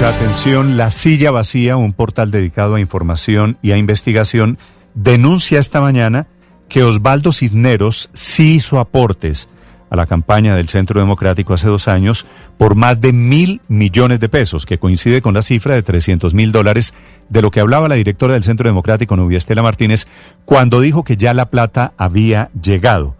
Mucha atención, La Silla Vacía, un portal dedicado a información y a investigación, denuncia esta mañana que Osvaldo Cisneros sí hizo aportes a la campaña del Centro Democrático hace dos años por más de mil millones de pesos, que coincide con la cifra de 300 mil dólares de lo que hablaba la directora del Centro Democrático, Nubia Estela Martínez, cuando dijo que ya la plata había llegado.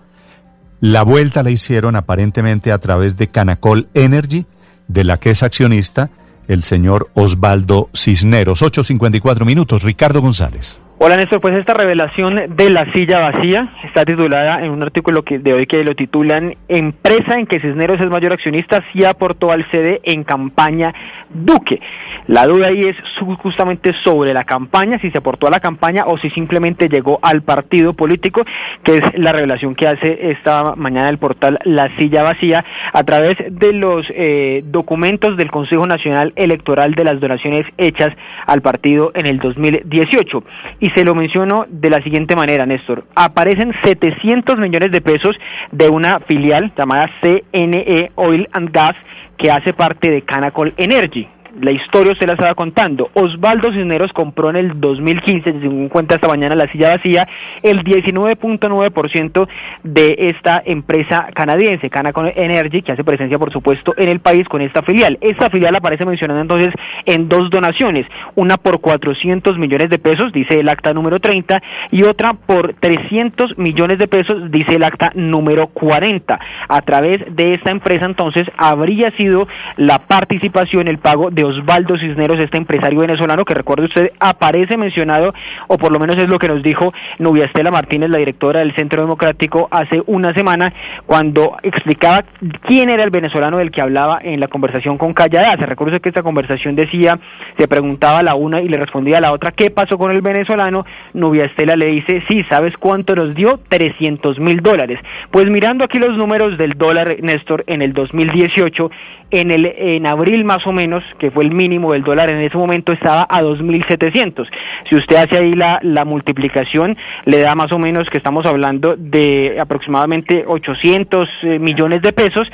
La vuelta la hicieron aparentemente a través de Canacol Energy, de la que es accionista el señor Osvaldo Cisneros. 8.54 minutos. Ricardo González. Hola Néstor, pues esta revelación de la silla vacía está titulada en un artículo de hoy que lo titulan Empresa en que Cisneros es mayor accionista sí aportó al CD en campaña Duque. La duda ahí es justamente sobre la campaña, si se aportó a la campaña o si simplemente llegó al partido político, que es la revelación que hace esta mañana el portal La Silla Vacía a través de los eh, documentos del Consejo Nacional Electoral de las donaciones hechas al partido en el 2018. Y se lo menciono de la siguiente manera, Néstor. Aparecen 700 millones de pesos de una filial llamada CNE Oil and Gas que hace parte de Canacol Energy la historia usted la estaba contando. Osvaldo Cisneros compró en el 2015, según cuenta esta mañana la silla vacía, el 19.9% de esta empresa canadiense, Canacon Energy, que hace presencia, por supuesto, en el país con esta filial. Esta filial aparece mencionada entonces en dos donaciones, una por 400 millones de pesos, dice el acta número 30, y otra por 300 millones de pesos, dice el acta número 40. A través de esta empresa, entonces, habría sido la participación, el pago de Osvaldo Cisneros, este empresario venezolano que recuerde usted aparece mencionado, o por lo menos es lo que nos dijo Nubia Estela Martínez, la directora del Centro Democrático, hace una semana, cuando explicaba quién era el venezolano del que hablaba en la conversación con Callada. Se recuerda que esta conversación decía, se preguntaba la una y le respondía a la otra, ¿qué pasó con el venezolano? Nubia Estela le dice, sí, ¿sabes cuánto nos dio? 300 mil dólares. Pues mirando aquí los números del dólar, Néstor, en el 2018, en, el, en abril más o menos, que fue el mínimo del dólar en ese momento, estaba a 2.700. Si usted hace ahí la, la multiplicación, le da más o menos que estamos hablando de aproximadamente 800 eh, millones de pesos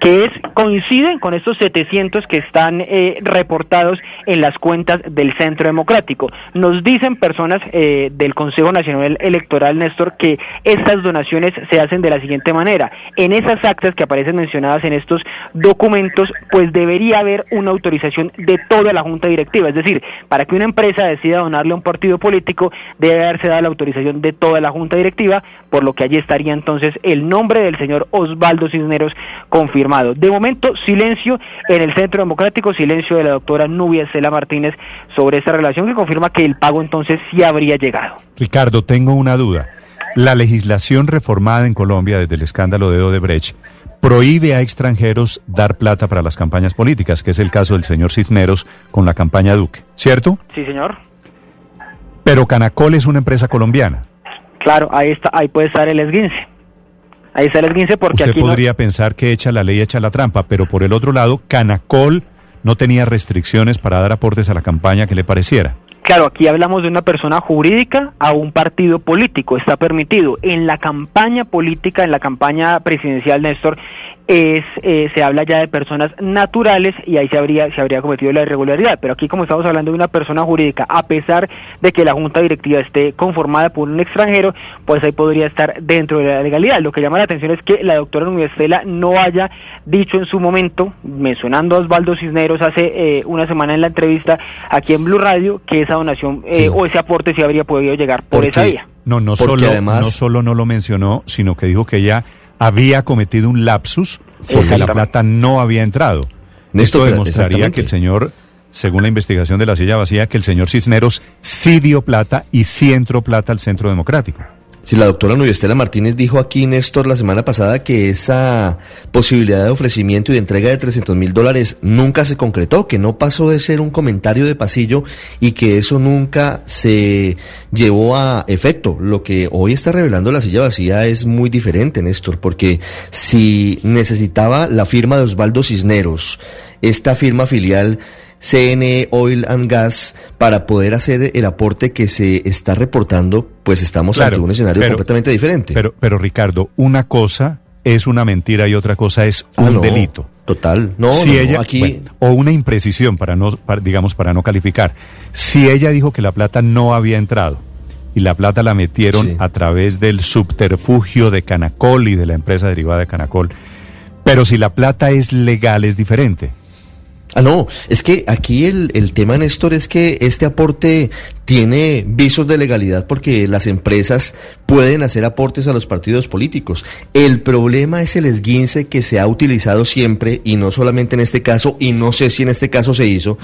que es coinciden con estos 700 que están eh, reportados en las cuentas del Centro Democrático. Nos dicen personas eh, del Consejo Nacional Electoral, Néstor, que estas donaciones se hacen de la siguiente manera. En esas actas que aparecen mencionadas en estos documentos, pues debería haber una autorización de toda la Junta Directiva. Es decir, para que una empresa decida donarle a un partido político, debe haberse dado la autorización de toda la Junta Directiva, por lo que allí estaría entonces el nombre del señor Osvaldo Cisneros confirmado de momento, silencio en el Centro Democrático, silencio de la doctora Nubia Cela Martínez sobre esta relación que confirma que el pago entonces sí habría llegado. Ricardo, tengo una duda. La legislación reformada en Colombia desde el escándalo de Odebrecht prohíbe a extranjeros dar plata para las campañas políticas, que es el caso del señor Cisneros con la campaña Duque, ¿cierto? Sí, señor. Pero Canacol es una empresa colombiana. Claro, ahí está, ahí puede estar el esguince. Ahí está el 15 porque Usted podría pensar que echa la ley, echa la trampa, pero por el otro lado, Canacol no tenía restricciones para dar aportes a la campaña que le pareciera. Claro, aquí hablamos de una persona jurídica a un partido político, está permitido. En la campaña política, en la campaña presidencial, Néstor, es, eh, se habla ya de personas naturales y ahí se habría, se habría cometido la irregularidad. Pero aquí como estamos hablando de una persona jurídica, a pesar de que la junta directiva esté conformada por un extranjero, pues ahí podría estar dentro de la legalidad. Lo que llama la atención es que la doctora Nubia no haya dicho en su momento, mencionando a Osvaldo Cisneros hace eh, una semana en la entrevista aquí en Blue Radio, que esa donación eh, o ese aporte sí habría podido llegar por esa vía. No, no solo, no solo no lo mencionó, sino que dijo que ella había cometido un lapsus porque la plata no había entrado. Esto demostraría que el señor, según la investigación de la silla vacía, que el señor Cisneros sí dio plata y sí entró plata al Centro Democrático. Si la doctora Nubia Estela Martínez dijo aquí, Néstor, la semana pasada que esa posibilidad de ofrecimiento y de entrega de 300 mil dólares nunca se concretó, que no pasó de ser un comentario de pasillo y que eso nunca se llevó a efecto. Lo que hoy está revelando la silla vacía es muy diferente, Néstor, porque si necesitaba la firma de Osvaldo Cisneros, esta firma filial CNE Oil and Gas para poder hacer el aporte que se está reportando, pues estamos ante un escenario completamente diferente. Pero, pero Ricardo, una cosa es una mentira y otra cosa es Ah, un no, delito. Total. No, si no, ella, aquí. bueno, o una imprecisión para no, para- digamos, para no calificar. Si ella dijo que la plata no había entrado y la plata la metieron Sí. a través del subterfugio de Canacol y de la empresa derivada de Canacol, pero si la plata es legal es diferente. Ah, no, es que aquí el, el tema, Néstor, es que este aporte tiene visos de legalidad porque las empresas pueden hacer aportes a los partidos políticos. El problema es el esguince que se ha utilizado siempre, y no solamente en este caso, y no sé si en este caso se hizo,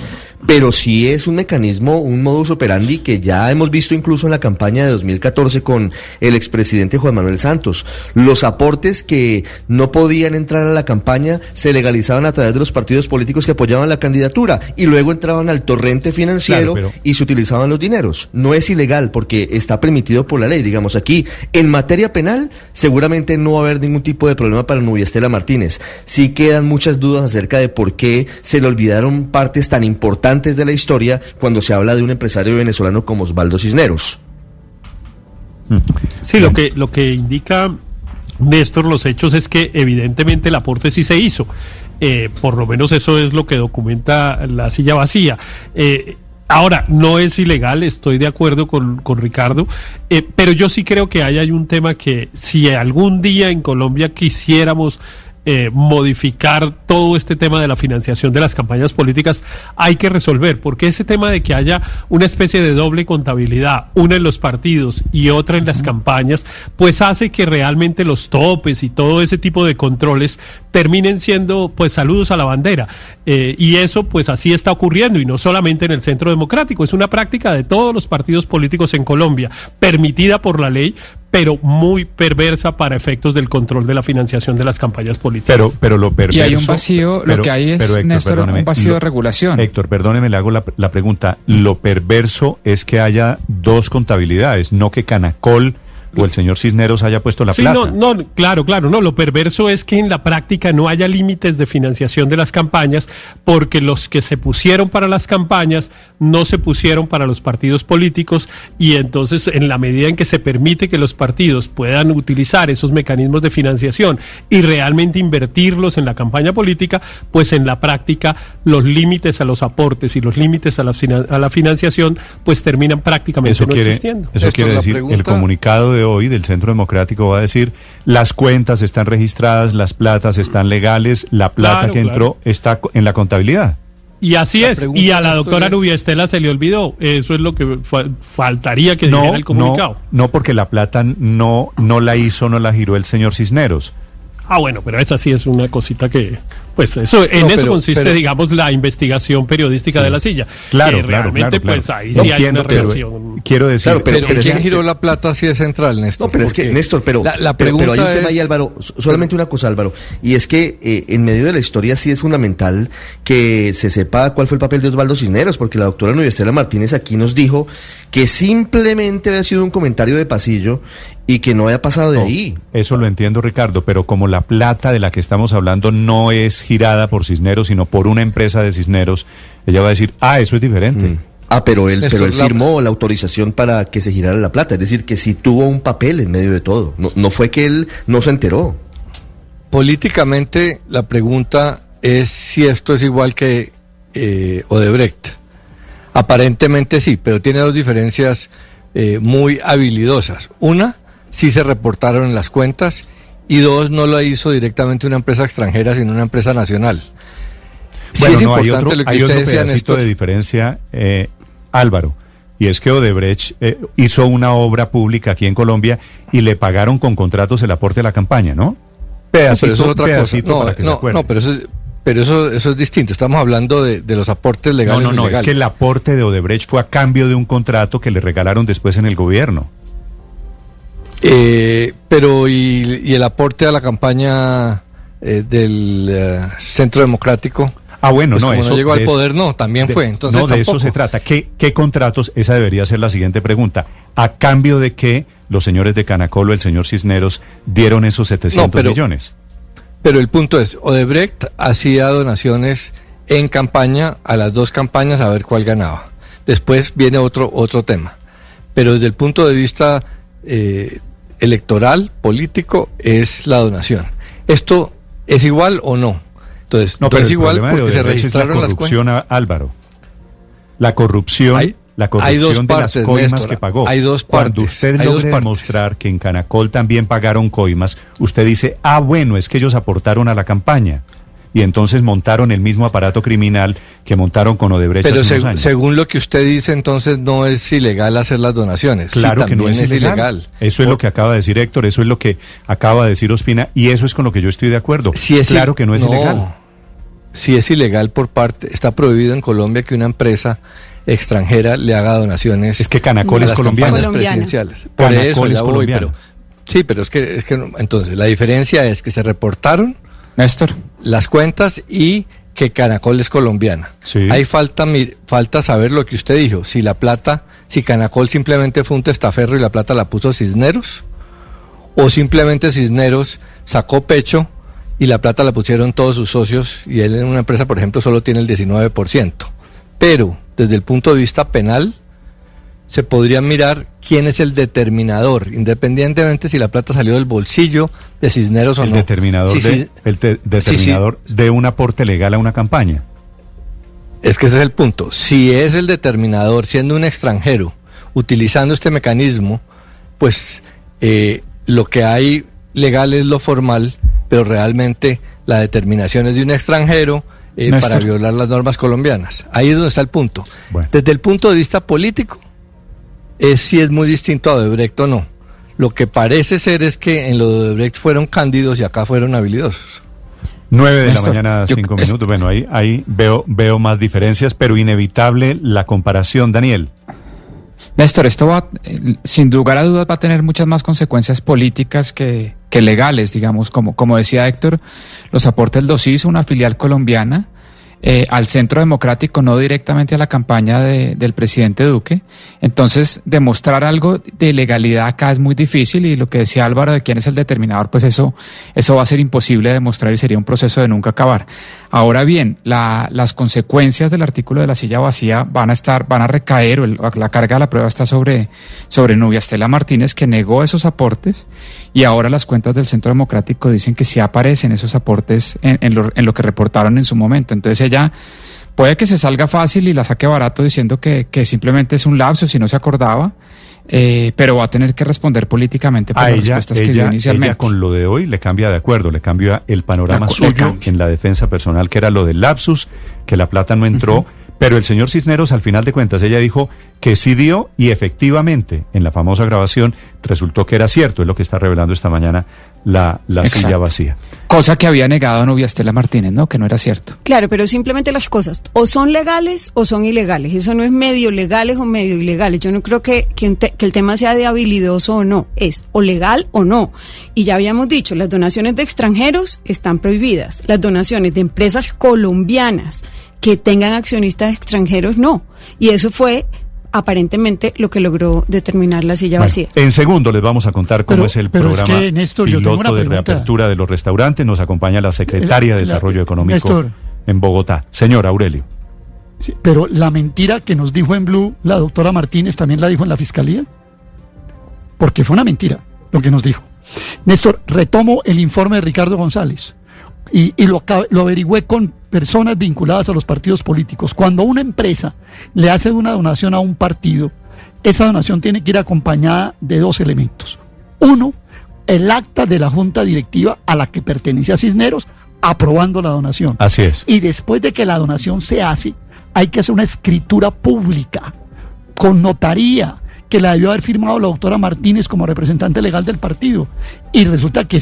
pero sí es un mecanismo, un modus operandi que ya hemos visto incluso en la campaña de 2014 con el expresidente Juan Manuel Santos. Los aportes que no podían entrar a la campaña se legalizaban a través de los partidos políticos que apoyaban la candidatura y luego entraban al torrente financiero Claro, y se utilizaban los dineros. No es ilegal porque está permitido por la ley. Digamos, aquí en materia penal seguramente no va a haber ningún tipo de problema para Nubia Estela Martínez. Sí quedan muchas dudas acerca de por qué se le olvidaron partes tan importantes de la historia cuando se habla de un empresario venezolano como Osvaldo Cisneros. Sí, lo que, lo que indica Néstor los hechos es que evidentemente el aporte sí se hizo. Eh, por lo menos eso es lo que documenta la silla vacía. Eh, Ahora, no es ilegal, estoy de acuerdo con, con Ricardo, eh, pero yo sí creo que ahí hay un tema que si algún día en Colombia quisiéramos eh, modificar todo este tema de la financiación de las campañas políticas, hay que resolver, porque ese tema de que haya una especie de doble contabilidad, una en los partidos y otra en las campañas, pues hace que realmente los topes y todo ese tipo de controles terminen siendo pues saludos a la bandera. Eh, y eso pues así está ocurriendo y no solamente en el Centro Democrático, es una práctica de todos los partidos políticos en Colombia, permitida por la ley, pero muy perversa para efectos del control de la financiación de las campañas políticas. Pero, pero lo perverso... Y hay un vacío, lo que hay es, pero, Héctor, Néstor, un vacío lo- de regulación. Héctor, perdóneme, le hago la, la pregunta. Lo perverso es que haya dos contabilidades, no que Canacol o el señor Cisneros haya puesto la Sí, plata. no, no, claro, claro, no. Lo perverso es que en la práctica no haya límites de financiación de las campañas, porque los que se pusieron para las campañas no se pusieron para los partidos políticos, y entonces, en la medida en que se permite que los partidos puedan utilizar esos mecanismos de financiación y realmente invertirlos en la campaña política, pues en la práctica los límites a los aportes y los límites a la, finan- a la financiación, pues terminan prácticamente Eso no quiere, existiendo. eso quiere la decir, el pregunta- comunicado de hoy del Centro Democrático va a decir, las cuentas están registradas, las platas están legales, la plata Claro, que entró está en la contabilidad. Y así La es. Y a la doctora es- Nubia Estela se le olvidó. Eso es lo que fa- faltaría que dijera No, el no, comunicado. no porque la plata no, no la hizo, no la giró el señor Cisneros. Ah, bueno, pero esa sí es una cosita que, pues eso, en No, eso pero- consiste, pero- digamos, la investigación periodística de la silla. Claro, Que claro, realmente, claro, pues claro. ahí No sí hay entiendo, una relación. Quiero decir, Claro, Pero, Pero ¿quién giró la plata sí es central, Néstor? No, pero es que, Néstor, pero, la, la pero, pero hay un pregunta tema ahí, Álvaro, so- solamente una cosa, Álvaro, y es que eh, en medio de la historia sí es fundamental que se sepa cuál fue el papel de Osvaldo Cisneros, porque la doctora Estela Martínez aquí nos dijo que simplemente había sido un comentario de pasillo y que no había pasado de No, ahí. Eso lo entiendo, Ricardo, pero como la plata de la que estamos hablando no es girada por Cisneros, sino por una empresa de Cisneros, ella va a decir, ah, eso es diferente. Mm. Ah, pero él, Néstor, pero él firmó la autorización para que se girara la plata, es decir, que sí tuvo un papel en medio de todo. No, no fue que él no se enteró. Políticamente, la pregunta es si esto es igual que eh, Odebrecht. Aparentemente sí, pero tiene dos diferencias eh, muy habilidosas. Una, sí se reportaron en las cuentas y dos, no lo hizo directamente una empresa extranjera, sino una empresa nacional. Sí Bueno, es no, hay importante otro, lo que hay usted otro decía, pedacito Néstor. de diferencia, eh, Álvaro, y es que Odebrecht eh, hizo una obra pública aquí en Colombia y le pagaron con contratos el aporte a la campaña, ¿no? No, pero Pedacito, eso es otra cosa. pedacito No, para que se no, no, pero eso es, pero eso, eso es distinto. Estamos hablando de, de los aportes No, legales. no, o no, es que el aporte de Odebrecht fue a cambio de un contrato que le regalaron después en el gobierno. Eh, pero y, y el aporte a la campaña eh, del eh, Centro Democrático. Ah, bueno, Pues no, como no eso llegó al eso- poder, no, también de- fue. Entonces no, de eso se trata. ¿Qué, ¿Qué contratos? Esa debería ser la siguiente pregunta. ¿A cambio de qué los señores de Canacolo, el señor Cisneros, dieron esos 700 pero- millones? Pero el punto es, Odebrecht hacía donaciones en campaña a las dos campañas a ver cuál ganaba. Después viene otro, otro tema. Pero desde el punto de vista eh, electoral, político, es la donación. ¿Esto es igual o no? Entonces, no, pero es igual porque se registraron la corrupción, las Álvaro. La corrupción, hay, la corrupción de las coimas que pagó. Hay dos partes. Cuando usted hay logre demostrar que en Canacol también pagaron coimas, usted dice, ah, bueno, es que ellos aportaron a la campaña y entonces montaron el mismo aparato criminal que montaron con Odebrecht. Pero según lo que usted dice, entonces no es ilegal hacer las donaciones. Claro que no es, ilegal. Eso es lo que acaba de decir Héctor, eso es lo que acaba de decir Ospina y eso es con lo que yo estoy de acuerdo. Si es claro que no es ilegal. Si es ilegal por parte, está prohibido en Colombia que una empresa extranjera le haga donaciones. Es que Canacol es colombiana. presidenciales. Por eso ya voy, pero, sí, pero es que, es que entonces la diferencia es que se reportaron Néstor. Las cuentas y que Canacol es colombiana. Sí. Ahí falta, falta saber lo que usted dijo, si la plata, si Canacol simplemente fue un testaferro y la plata la puso Cisneros, o simplemente Cisneros sacó pecho y la plata la pusieron todos sus socios y él en una empresa, por ejemplo, solo tiene el 19%. Pero desde el punto de vista penal, se podría mirar quién es el determinador, independientemente si la plata salió del bolsillo de Cisneros o el no. Determinador de, el determinador de un aporte legal a una campaña. Es que ese es el punto. Si es el determinador, siendo un extranjero, utilizando este mecanismo, pues eh, lo que hay legal es lo formal, pero realmente la determinación es de un extranjero eh, para violar las normas colombianas. Ahí es donde está el punto. Desde el punto de vista político, es si es muy distinto a Odebrecht o no. Lo que parece ser es que en lo de Odebrecht fueron cándidos y acá fueron habilidosos. 9 de la mañana, cinco minutos. Bueno, ahí, ahí veo, veo más diferencias, pero inevitable la comparación, Daniel. Néstor, esto va, sin lugar a dudas, va a tener muchas más consecuencias políticas que, que legales, digamos, como, como decía Héctor, los aportes los hizo una filial colombiana eh, al centro democrático, no directamente a la campaña del presidente Duque. Entonces, demostrar algo de legalidad acá es muy difícil y lo que decía Álvaro de quién es el determinador, pues eso, eso va a ser imposible de demostrar y sería un proceso de nunca acabar. Ahora bien, las consecuencias del artículo de la silla vacía van a estar, van a recaer, o la carga de la prueba está sobre, sobre Nubia Estela Martínez, que negó esos aportes y ahora las cuentas del Centro Democrático dicen que sí aparecen esos aportes en, lo, en lo que reportaron en su momento. Entonces ella puede que se salga fácil y la saque barato diciendo que, simplemente es un lapso si no se acordaba, eh, pero va a tener que responder políticamente por las respuestas que dio inicialmente. Ella con lo de hoy le cambia de acuerdo, le cambia el panorama suyo en la defensa personal, que era lo del lapsus, que la plata no entró. Pero el señor Cisneros, al final de cuentas, ella dijo que sí dio y efectivamente en la famosa grabación resultó que era cierto, es lo que está revelando esta mañana la, la silla vacía. Cosa que había negado Novia Estela Martínez, ¿no? Que no era cierto. Claro, pero simplemente las cosas o son legales o son ilegales. Eso no es medio legales o medio ilegales. Yo no creo que, que, que el tema sea de habilidoso o no. Es o legal o no. Y ya habíamos dicho, las donaciones de extranjeros están prohibidas. Las donaciones de empresas colombianas que tengan accionistas extranjeros, no. Y eso fue aparentemente lo que logró determinar la silla vacía. En segundo les vamos a contar cómo es el programa piloto de reapertura de los restaurantes. Nos acompaña la secretaria de Desarrollo Económico en Bogotá. Señor Aurelio. pero la mentira que nos dijo en Blue la doctora Martínez también la dijo en la fiscalía. Porque fue una mentira lo que nos dijo. Néstor, retomo el informe de Ricardo González y, lo, lo averigüé con personas vinculadas a los partidos políticos. Cuando una empresa le hace una donación a un partido, esa donación tiene que ir acompañada de dos elementos. Uno, el acta de la junta directiva a la que pertenece a Cisneros aprobando la donación. Así es. Y después de que la donación se hace, hay que hacer una escritura pública con notaría que la debió haber firmado la doctora Martínez como representante legal del partido. Y resulta que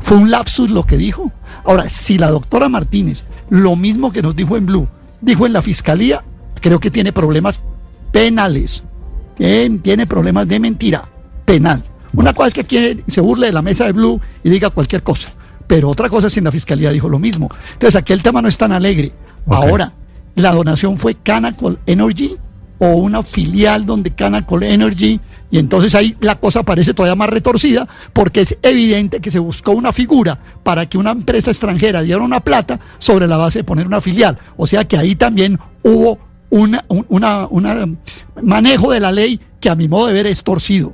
fue un lapsus lo que dijo. Ahora, si la doctora Martínez, lo mismo que nos dijo en Blue, dijo en la fiscalía, creo que tiene problemas penales. Tiene problemas de mentira penal. Una cosa es que aquí se burle de la mesa de Blue y diga cualquier cosa. Pero otra cosa es si en la fiscalía dijo lo mismo. Entonces aquí el tema no es tan alegre. Ahora, la donación fue Canacol Energy o una filial donde Canacol Energy y entonces ahí la cosa parece todavía más retorcida porque es evidente que se buscó una figura para que una empresa extranjera diera una plata sobre la base de poner una filial. O sea que ahí también hubo un una, manejo de la ley que a mi modo de ver es torcido.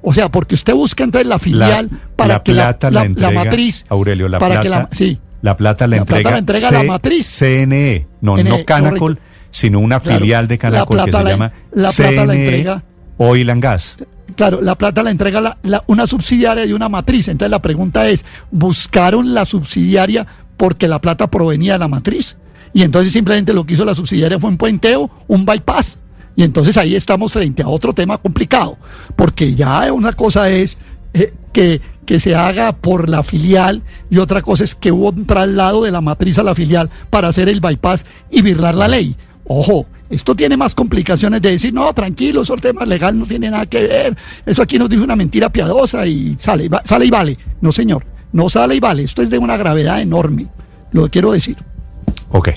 O sea, porque usted busca entonces la filial La- para la que la, plata la matriz. Aurelio, la para plata, que la, sí, la plata la La plata entrega, la entrega la matriz. CNE, no, NE, no Canacol, correcto. Sino una Claro, filial de la Canacol que se la- llama la plata la CNE entrega- Oil and Gas. Claro, la plata la entrega la- la- una subsidiaria de una matriz. Entonces la pregunta es, ¿buscaron la subsidiaria porque la plata provenía de la matriz? Y entonces simplemente lo que hizo la subsidiaria fue un puenteo, un bypass. Y entonces ahí estamos frente a otro tema complicado, porque ya una cosa es eh, que, que se haga por la filial y otra cosa es que hubo un traslado de la matriz a la filial para hacer el bypass y birlar la ley. Ojo, esto tiene más complicaciones de decir, no, tranquilo, eso el tema legal no tiene nada que ver. Eso aquí nos dice una mentira piadosa y sale, sale y vale. No, señor, no sale y vale. Esto es de una gravedad enorme. Lo quiero decir. Ok.